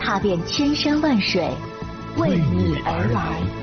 踏遍千山万水，为你而来。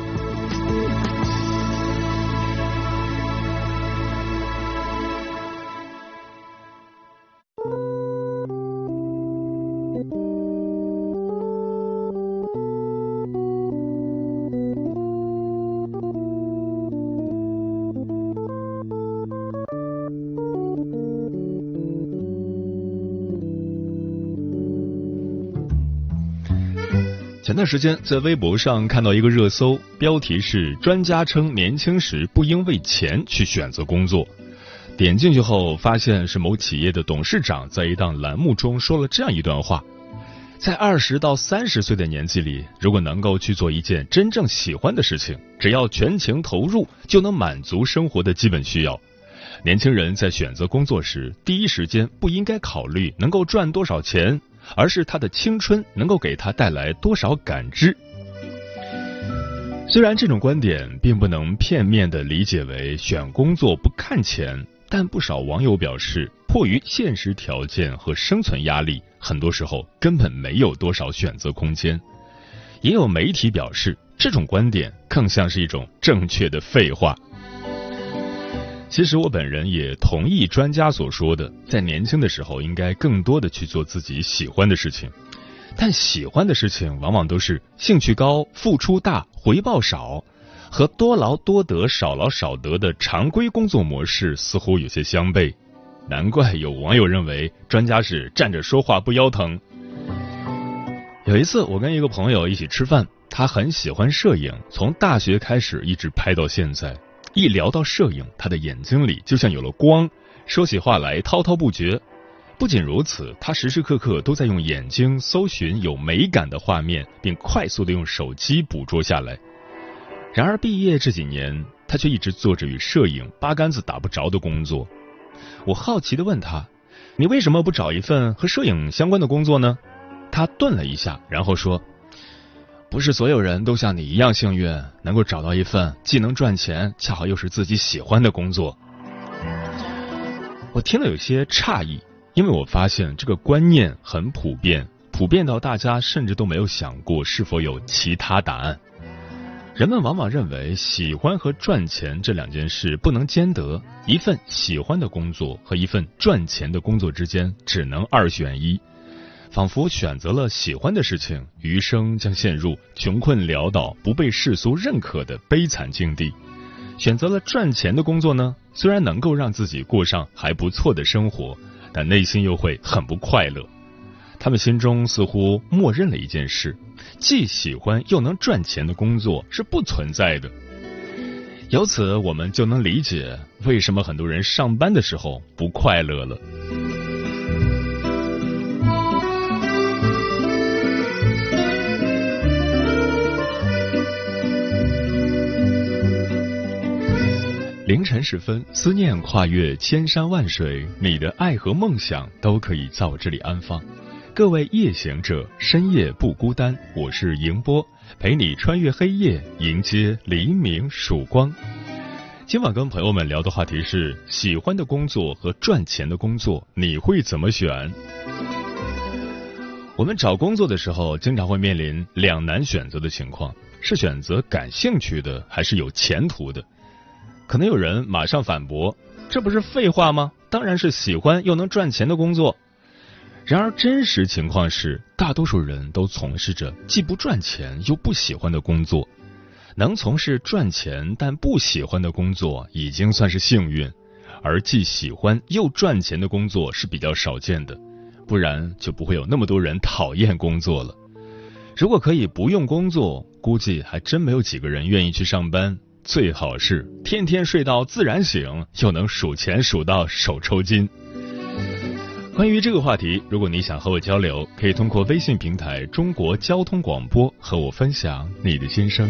前段时间在微博上看到一个热搜，标题是“专家称年轻时不应为钱去选择工作”。点进去后，发现是某企业的董事长在一档栏目中说了这样一段话：在二十到三十岁的年纪里，如果能够去做一件真正喜欢的事情，只要全情投入，就能满足生活的基本需要。年轻人在选择工作时，第一时间不应该考虑能够赚多少钱。而是他的青春能够给他带来多少感知？虽然这种观点并不能片面的理解为选工作不看钱，但不少网友表示，迫于现实条件和生存压力，很多时候根本没有多少选择空间。也有媒体表示，这种观点更像是一种正确的废话。其实我本人也同意专家所说的，在年轻的时候应该更多的去做自己喜欢的事情，但喜欢的事情往往都是兴趣高、付出大、回报少，和多劳多得、少劳少得的常规工作模式似乎有些相悖。难怪有网友认为专家是站着说话不腰疼。有一次我跟一个朋友一起吃饭，他很喜欢摄影，从大学开始一直拍到现在。一聊到摄影，他的眼睛里就像有了光，说起话来滔滔不绝。不仅如此，他时时刻刻都在用眼睛搜寻有美感的画面，并快速的用手机捕捉下来。然而毕业这几年，他却一直做着与摄影八竿子打不着的工作。我好奇的问他：“你为什么不找一份和摄影相关的工作呢？”他顿了一下，然后说。不是所有人都像你一样幸运，能够找到一份既能赚钱，恰好又是自己喜欢的工作。我听了有些诧异，因为我发现这个观念很普遍，普遍到大家甚至都没有想过是否有其他答案。人们往往认为喜欢和赚钱这两件事不能兼得，一份喜欢的工作和一份赚钱的工作之间只能二选一。仿佛选择了喜欢的事情，余生将陷入穷困潦倒、不被世俗认可的悲惨境地；选择了赚钱的工作呢，虽然能够让自己过上还不错的生活，但内心又会很不快乐。他们心中似乎默认了一件事：既喜欢又能赚钱的工作是不存在的。由此，我们就能理解为什么很多人上班的时候不快乐了。凌晨时分，思念跨越千山万水，你的爱和梦想都可以在我这里安放。各位夜行者，深夜不孤单，我是迎波，陪你穿越黑夜，迎接黎明曙光。今晚跟朋友们聊的话题是：喜欢的工作和赚钱的工作，你会怎么选？我们找工作的时候，经常会面临两难选择的情况：是选择感兴趣的，还是有前途的？可能有人马上反驳：“这不是废话吗？当然是喜欢又能赚钱的工作。”然而，真实情况是，大多数人都从事着既不赚钱又不喜欢的工作。能从事赚钱但不喜欢的工作已经算是幸运，而既喜欢又赚钱的工作是比较少见的，不然就不会有那么多人讨厌工作了。如果可以不用工作，估计还真没有几个人愿意去上班。最好是天天睡到自然醒，又能数钱数到手抽筋。关于这个话题，如果你想和我交流，可以通过微信平台“中国交通广播”和我分享你的心声。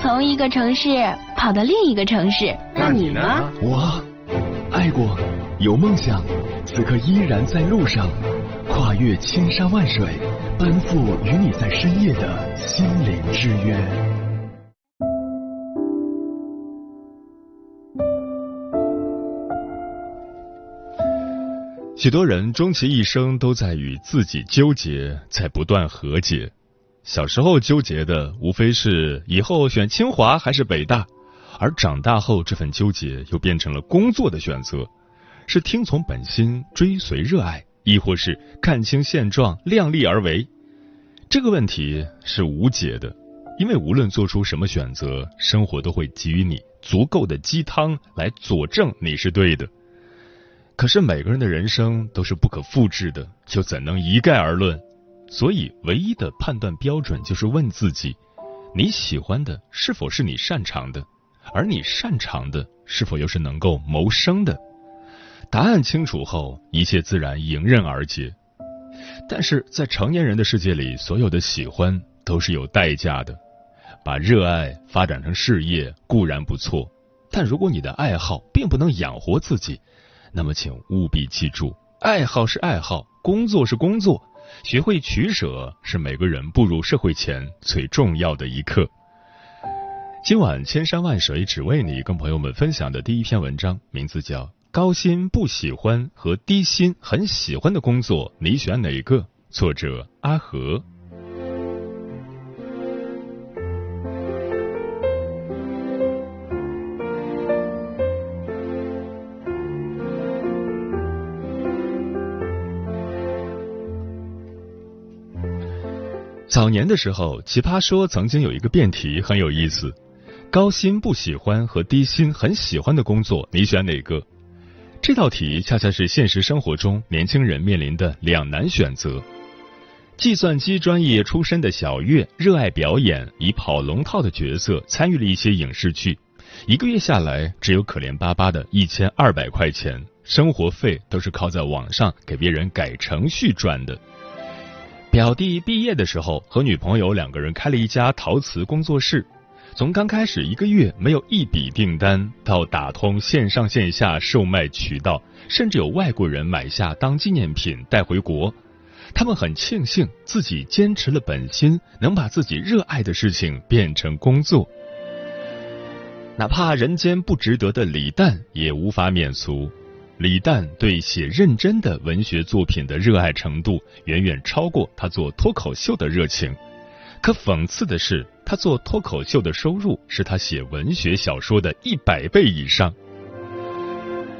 从一个城市跑到另一个城市。那你呢？我。爱过，有梦想，此刻依然在路上，跨越千山万水，奔赴与你在深夜的心灵之约。许多人终其一生都在与自己纠结，在不断和解。小时候纠结的无非是以后选清华还是北大。而长大后，这份纠结又变成了工作的选择：是听从本心，追随热爱，亦或是看清现状，量力而为？这个问题是无解的，因为无论做出什么选择，生活都会给予你足够的鸡汤来佐证你是对的。可是每个人的人生都是不可复制的，就怎能一概而论？所以，唯一的判断标准就是问自己：你喜欢的是否是你擅长的？而你擅长的是否又是能够谋生的？答案清楚后，一切自然迎刃而解。但是在成年人的世界里，所有的喜欢都是有代价的。把热爱发展成事业固然不错，但如果你的爱好并不能养活自己，那么请务必记住：爱好是爱好，工作是工作，学会取舍是每个人步入社会前最重要的一课。今晚千山万水只为你，跟朋友们分享的第一篇文章，名字叫《高薪不喜欢和低薪很喜欢的工作，你选哪个？》作者阿和。早年的时候，奇葩说曾经有一个辩题很有意思。高薪不喜欢和低薪很喜欢的工作，你选哪个？这道题恰恰是现实生活中年轻人面临的两难选择。计算机专业出身的小月热爱表演，以跑龙套的角色参与了一些影视剧，一个月下来只有可怜巴巴的一千二百块钱，生活费都是靠在网上给别人改程序赚的。表弟毕业的时候和女朋友两个人开了一家陶瓷工作室。从刚开始一个月没有一笔订单，到打通线上线下售卖渠道，甚至有外国人买下当纪念品带回国，他们很庆幸自己坚持了本心，能把自己热爱的事情变成工作。哪怕人间不值得的李诞也无法免俗。李诞对写认真的文学作品的热爱程度，远远超过他做脱口秀的热情。可讽刺的是。他做脱口秀的收入是他写文学小说的一百倍以上。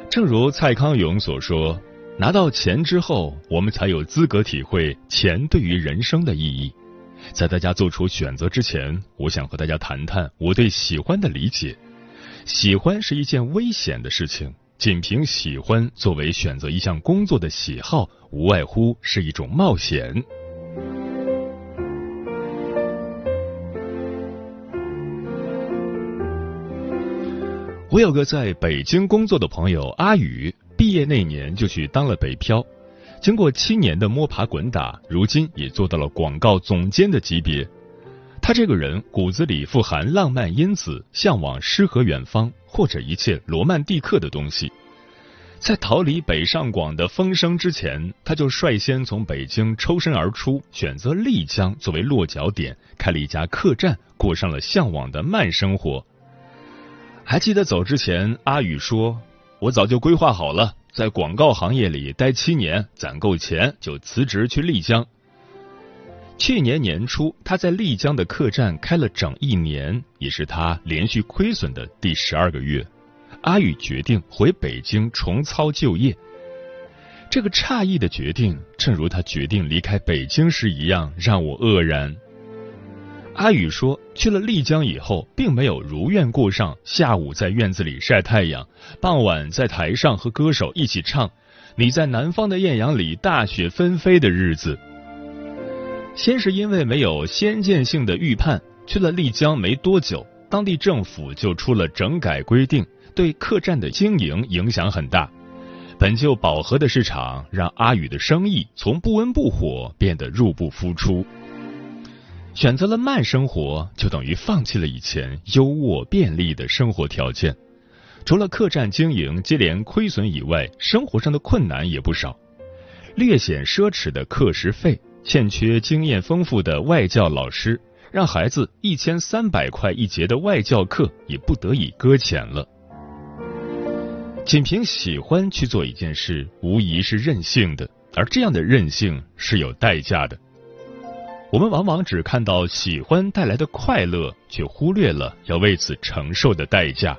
正如蔡康永所说：“拿到钱之后，我们才有资格体会钱对于人生的意义。”在大家做出选择之前，我想和大家谈谈我对喜欢的理解。喜欢是一件危险的事情，仅凭喜欢作为选择一项工作的喜好，无外乎是一种冒险。我有个在北京工作的朋友阿宇，毕业那年就去当了北漂，经过七年的摸爬滚打，如今也做到了广告总监的级别。他这个人骨子里富含浪漫因子，向往诗和远方，或者一切罗曼蒂克的东西。在逃离北上广的风声之前，他就率先从北京抽身而出，选择丽江作为落脚点，开了一家客栈，过上了向往的慢生活。还记得走之前，阿宇说：“我早就规划好了，在广告行业里待七年，攒够钱就辞职去丽江。”去年年初，他在丽江的客栈开了整一年，也是他连续亏损的第十二个月。阿宇决定回北京重操旧业。这个诧异的决定，正如他决定离开北京时一样，让我愕然。阿宇说，去了丽江以后，并没有如愿过上下午在院子里晒太阳，傍晚在台上和歌手一起唱《你在南方的艳阳里大雪纷飞》的日子。先是因为没有先见性的预判，去了丽江没多久，当地政府就出了整改规定，对客栈的经营影响很大。本就饱和的市场，让阿宇的生意从不温不火变得入不敷出。选择了慢生活，就等于放弃了以前优渥便利的生活条件。除了客栈经营接连亏损以外，生活上的困难也不少。略显奢侈的课时费，欠缺经验丰富的外教老师，让孩子一千三百块一节的外教课也不得已搁浅了。仅凭喜欢去做一件事，无疑是任性的，而这样的任性是有代价的。我们往往只看到喜欢带来的快乐，却忽略了要为此承受的代价。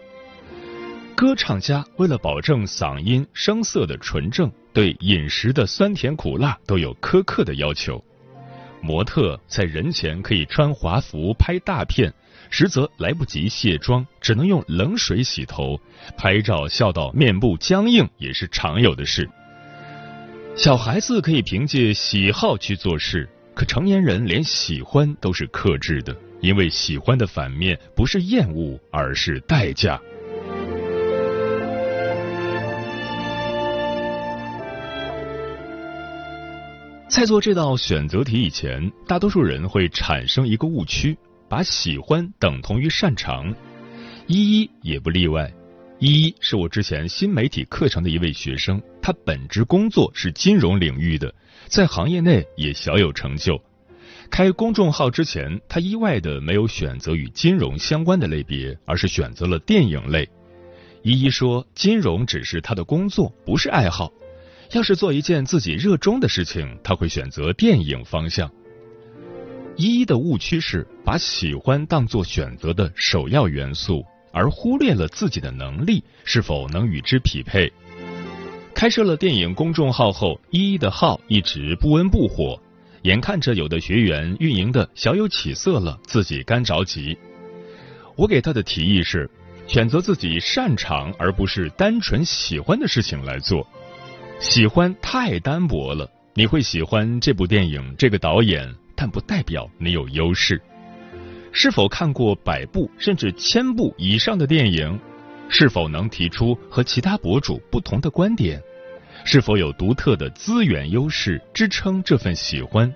歌唱家为了保证嗓音声色的纯正，对饮食的酸甜苦辣都有苛刻的要求。模特在人前可以穿华服拍大片。实则来不及卸妆，只能用冷水洗头。拍照笑到面部僵硬也是常有的事。小孩子可以凭借喜好去做事，可成年人连喜欢都是克制的，因为喜欢的反面不是厌恶，而是代价。在做这道选择题以前，大多数人会产生一个误区。把喜欢等同于擅长，依依也不例外。依依是我之前新媒体课程的一位学生，他本职工作是金融领域的，在行业内也小有成就。开公众号之前，他意外的没有选择与金融相关的类别，而是选择了电影类。依依说，金融只是他的工作，不是爱好。要是做一件自己热衷的事情，他会选择电影方向。一一的误区是把喜欢当做选择的首要元素，而忽略了自己的能力是否能与之匹配。开设了电影公众号后，一一的号一直不温不火，眼看着有的学员运营的小有起色了，自己干着急。我给他的提议是，选择自己擅长而不是单纯喜欢的事情来做。喜欢太单薄了，你会喜欢这部电影，这个导演。但不代表你有优势。是否看过百部甚至千部以上的电影？是否能提出和其他博主不同的观点？是否有独特的资源优势支撑这份喜欢？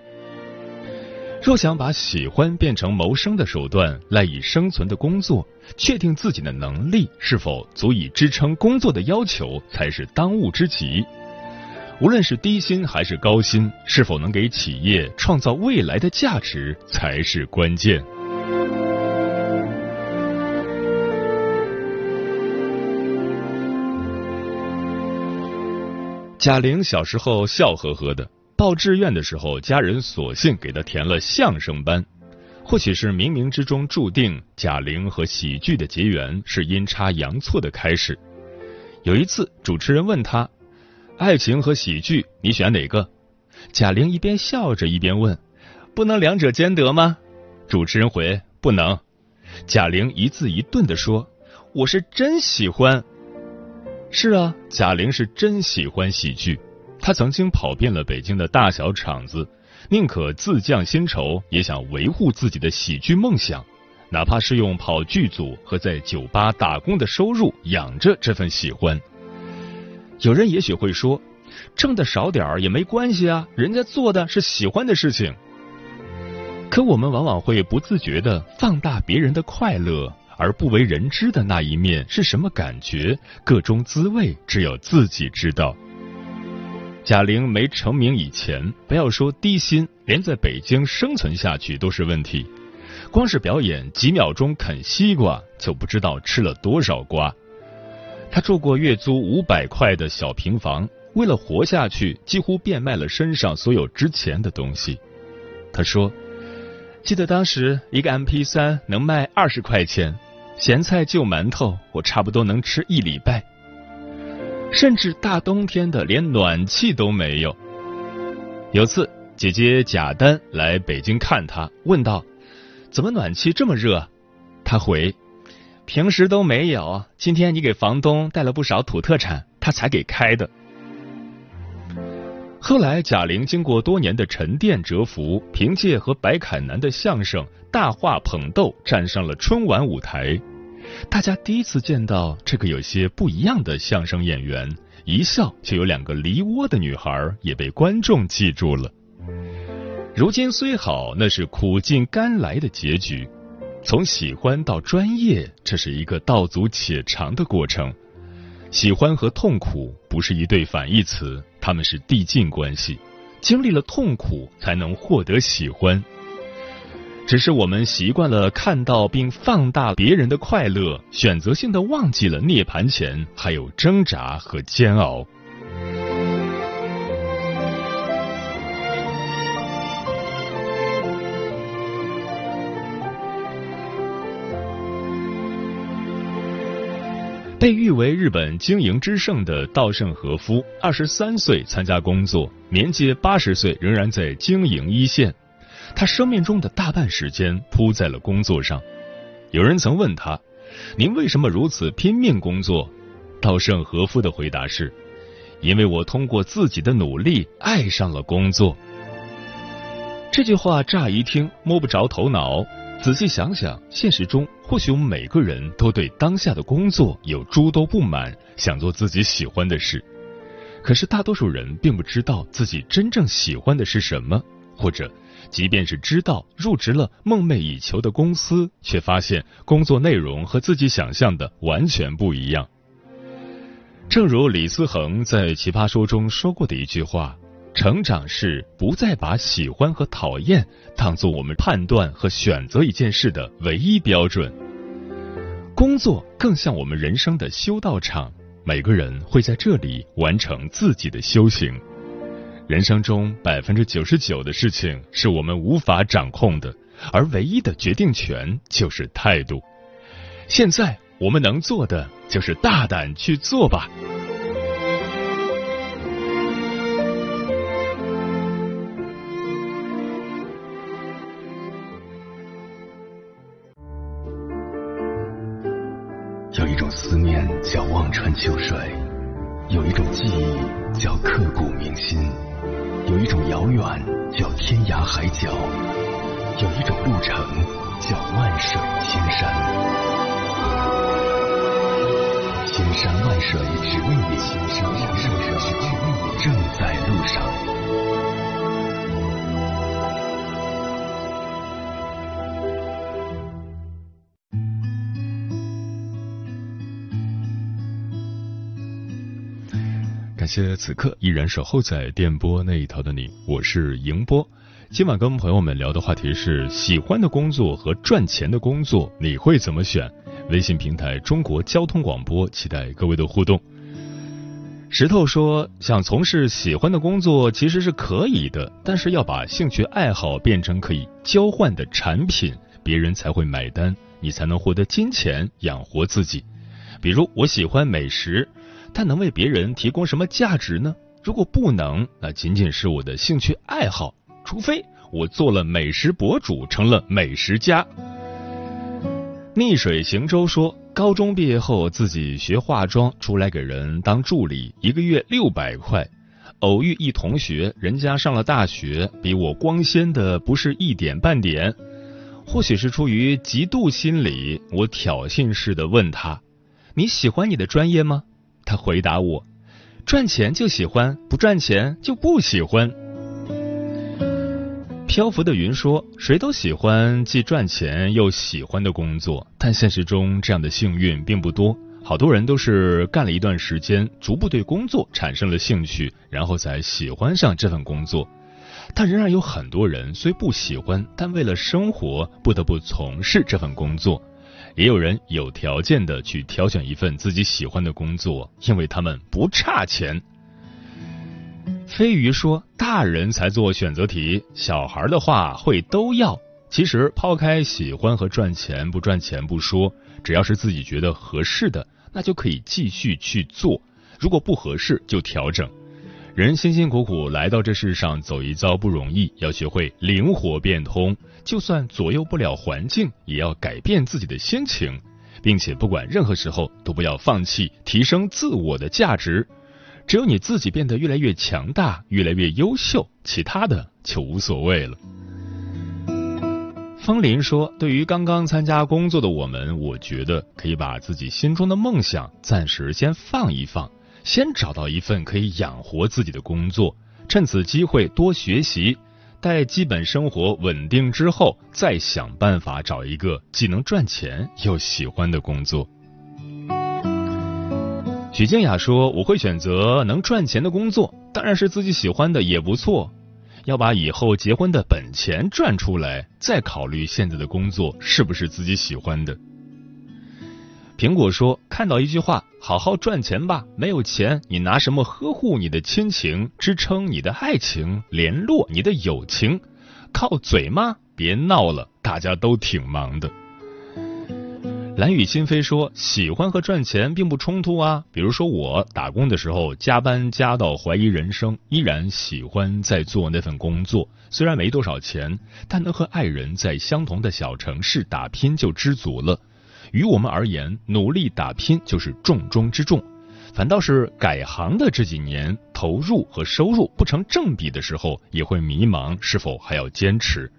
若想把喜欢变成谋生的手段，赖以生存的工作，确定自己的能力是否足以支撑工作的要求，才是当务之急。无论是低薪还是高薪，是否能给企业创造未来的价值才是关键。贾玲小时候笑呵呵的，报志愿的时候，家人索性给她填了相声班。或许是冥冥之中注定，贾玲和喜剧的结缘是阴差阳错的开始。有一次，主持人问她。爱情和喜剧，你选哪个？贾玲一边笑着一边问：“不能两者兼得吗？”主持人回：“不能。”贾玲一字一顿的说：“我是真喜欢。”是啊，贾玲是真喜欢喜剧。她曾经跑遍了北京的大小场子，宁可自降薪酬，也想维护自己的喜剧梦想，哪怕是用跑剧组和在酒吧打工的收入养着这份喜欢。有人也许会说，挣的少点儿也没关系啊，人家做的是喜欢的事情。可我们往往会不自觉的放大别人的快乐，而不为人知的那一面是什么感觉，各种滋味只有自己知道。贾玲没成名以前，不要说低薪，连在北京生存下去都是问题。光是表演几秒钟啃西瓜，就不知道吃了多少瓜。他住过月租五百块的小平房，为了活下去，几乎变卖了身上所有值钱的东西。他说：“记得当时一个 M P 三能卖二十块钱，咸菜就馒头，我差不多能吃一礼拜。甚至大冬天的，连暖气都没有。有次姐姐贾丹来北京看他，问道：怎么暖气这么热？他回：平时都没有，今天你给房东带了不少土特产，他才给开的。”后来，贾玲经过多年的沉淀蛰伏，凭借和白凯南的相声《大话捧逗》站上了春晚舞台。大家第一次见到这个有些不一样的相声演员，一笑就有两个梨窝的女孩也被观众记住了。如今虽好，那是苦尽甘来的结局。从喜欢到专业，这是一个道阻且长的过程。喜欢和痛苦不是一对反义词，他们是递进关系。经历了痛苦，才能获得喜欢。只是我们习惯了看到并放大别人的快乐，选择性的忘记了涅盘前还有挣扎和煎熬。被誉为日本经营之圣的稻盛和夫，二十三岁参加工作，年届八十岁仍然在经营一线。他生命中的大半时间扑在了工作上。有人曾问他：“您为什么如此拼命工作？”稻盛和夫的回答是：“因为我通过自己的努力爱上了工作。”这句话乍一听摸不着头脑。仔细想想，现实中或许我们每个人都对当下的工作有诸多不满，想做自己喜欢的事。可是大多数人并不知道自己真正喜欢的是什么，或者即便是知道入职了梦寐以求的公司，却发现工作内容和自己想象的完全不一样。正如李思恒在《奇葩说》中说过的一句话。成长是不再把喜欢和讨厌当做我们判断和选择一件事的唯一标准。工作更像我们人生的修道场，每个人会在这里完成自己的修行。人生中百分之九十九的事情是我们无法掌控的，而唯一的决定权就是态度。现在我们能做的就是大胆去做吧。天涯海角，有一种路程叫万水千山。千山万水只为你，千山万水只为你，正在路上。感谢此刻依然守候在电波那一头的你，我是迎波。今晚跟朋友们聊的话题是：喜欢的工作和赚钱的工作，你会怎么选？微信平台中国交通广播，期待各位的互动。石头说，想从事喜欢的工作其实是可以的，但是要把兴趣爱好变成可以交换的产品，别人才会买单，你才能获得金钱养活自己。比如，我喜欢美食。它能为别人提供什么价值呢？如果不能，那仅仅是我的兴趣爱好。除非我做了美食博主，成了美食家。逆水行舟说，高中毕业后自己学化妆，出来给人当助理，一个月六百块。偶遇一同学，人家上了大学，比我光鲜的不是一点半点。或许是出于嫉妒心理，我挑衅似的问他：“你喜欢你的专业吗？”他回答我：“赚钱就喜欢，不赚钱就不喜欢。”漂浮的云说：“谁都喜欢既赚钱又喜欢的工作，但现实中这样的幸运并不多。好多人都是干了一段时间，逐步对工作产生了兴趣，然后才喜欢上这份工作。但仍然有很多人虽不喜欢，但为了生活不得不从事这份工作。”也有人有条件的去挑选一份自己喜欢的工作，因为他们不差钱。飞鱼说，大人才做选择题，小孩的话会都要。其实抛开喜欢和赚钱不赚钱不说，只要是自己觉得合适的，那就可以继续去做。如果不合适，就调整。人辛辛苦苦来到这世上，走一遭不容易，要学会灵活变通。就算左右不了环境，也要改变自己的心情，并且不管任何时候，都不要放弃提升自我的价值。只有你自己变得越来越强大越来越优秀其他的就无所谓了。方林说对于刚刚参加工作的我们我觉得可以把自己心中的梦想暂时先放一放先找到一份可以养活自己的工作趁此机会多学习待基本生活稳定之后再想办法找一个既能赚钱又喜欢的工作。许静雅说我会选择能赚钱的工作当然是自己喜欢的也不错。要把以后结婚的本钱赚出来再考虑现在的工作是不是自己喜欢的。苹果说看到一句话好好赚钱吧没有钱你拿什么呵护你的亲情支撑你的爱情联络你的友情？靠嘴吗？别闹了大家都挺忙的。蓝雨心扉说喜欢和赚钱并不冲突啊。比如说我打工的时候加班加到怀疑人生依然喜欢在做那份工作。虽然没多少钱但能和爱人在相同的小城市打拼就知足了。于我们而言努力打拼就是重中之重。反倒是改行的这几年投入和收入不成正比的时候也会迷茫是否还要坚持。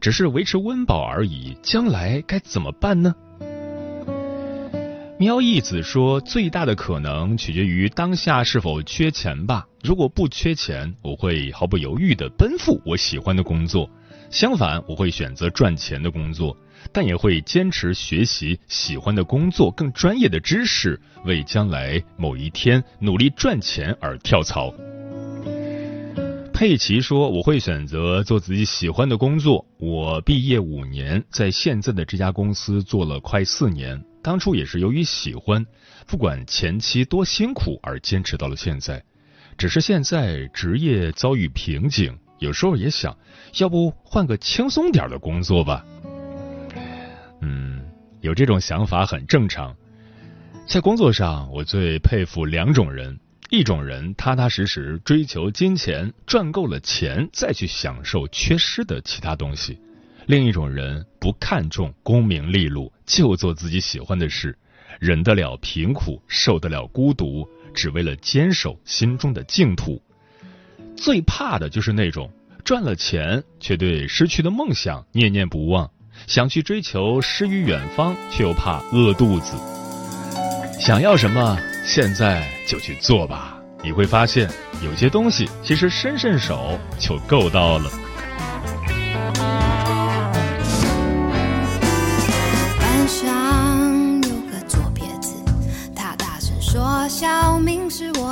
只是维持温饱而已将来该怎么办呢？喵一子说，最大的可能取决于当下是否缺钱吧。如果不缺钱，我会毫不犹豫地奔赴我喜欢的工作；相反，我会选择赚钱的工作，但也会坚持学习喜欢的工作，更专业的知识，为将来某一天努力赚钱而跳槽。佩奇说，我会选择做自己喜欢的工作。我毕业五年，在现在的这家公司做了快四年。当初也是由于喜欢不管前期多辛苦而坚持到了现在只是现在职业遭遇瓶颈有时候也想要不换个轻松点的工作吧。嗯有这种想法很正常。在工作上我最佩服两种人一种人踏踏实实追求金钱赚够了钱再去享受缺失的其他东西。另一种人不看重功名利禄就做自己喜欢的事忍得了贫苦受得了孤独只为了坚守心中的净土。最怕的就是那种赚了钱却对失去的梦想念念不忘想去追求诗与远方却又怕饿肚子。想要什么现在就去做吧。你会发现有些东西其实伸伸手就够到了。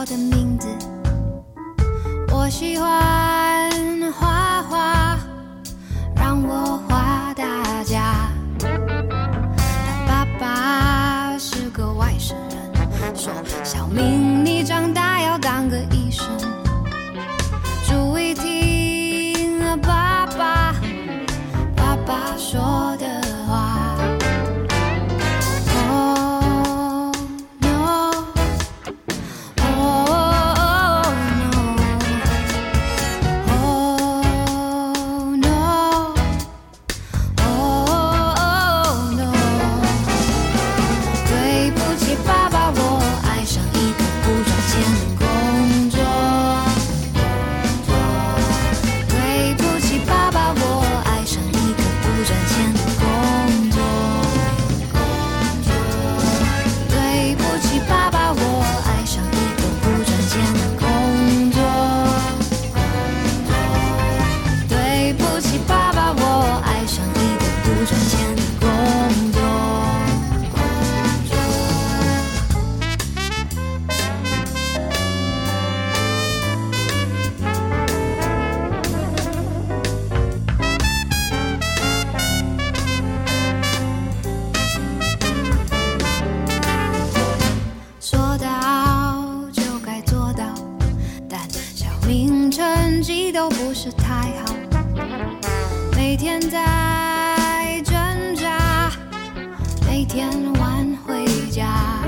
我的名字。我喜欢太好，每天在挣扎，每天晚回家。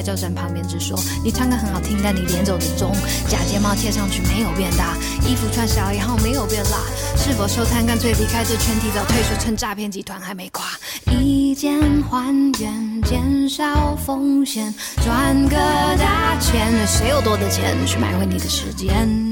要跟你拍照，站旁边直说，你唱歌很好听，但你脸走的中。假睫毛贴上去没有变大，衣服穿小以后没有变辣。是否收摊？干脆离开这圈，提早退出，趁诈骗集团还没垮。一键还原，减少风险，赚个大钱。谁有多的钱去买回你的时间？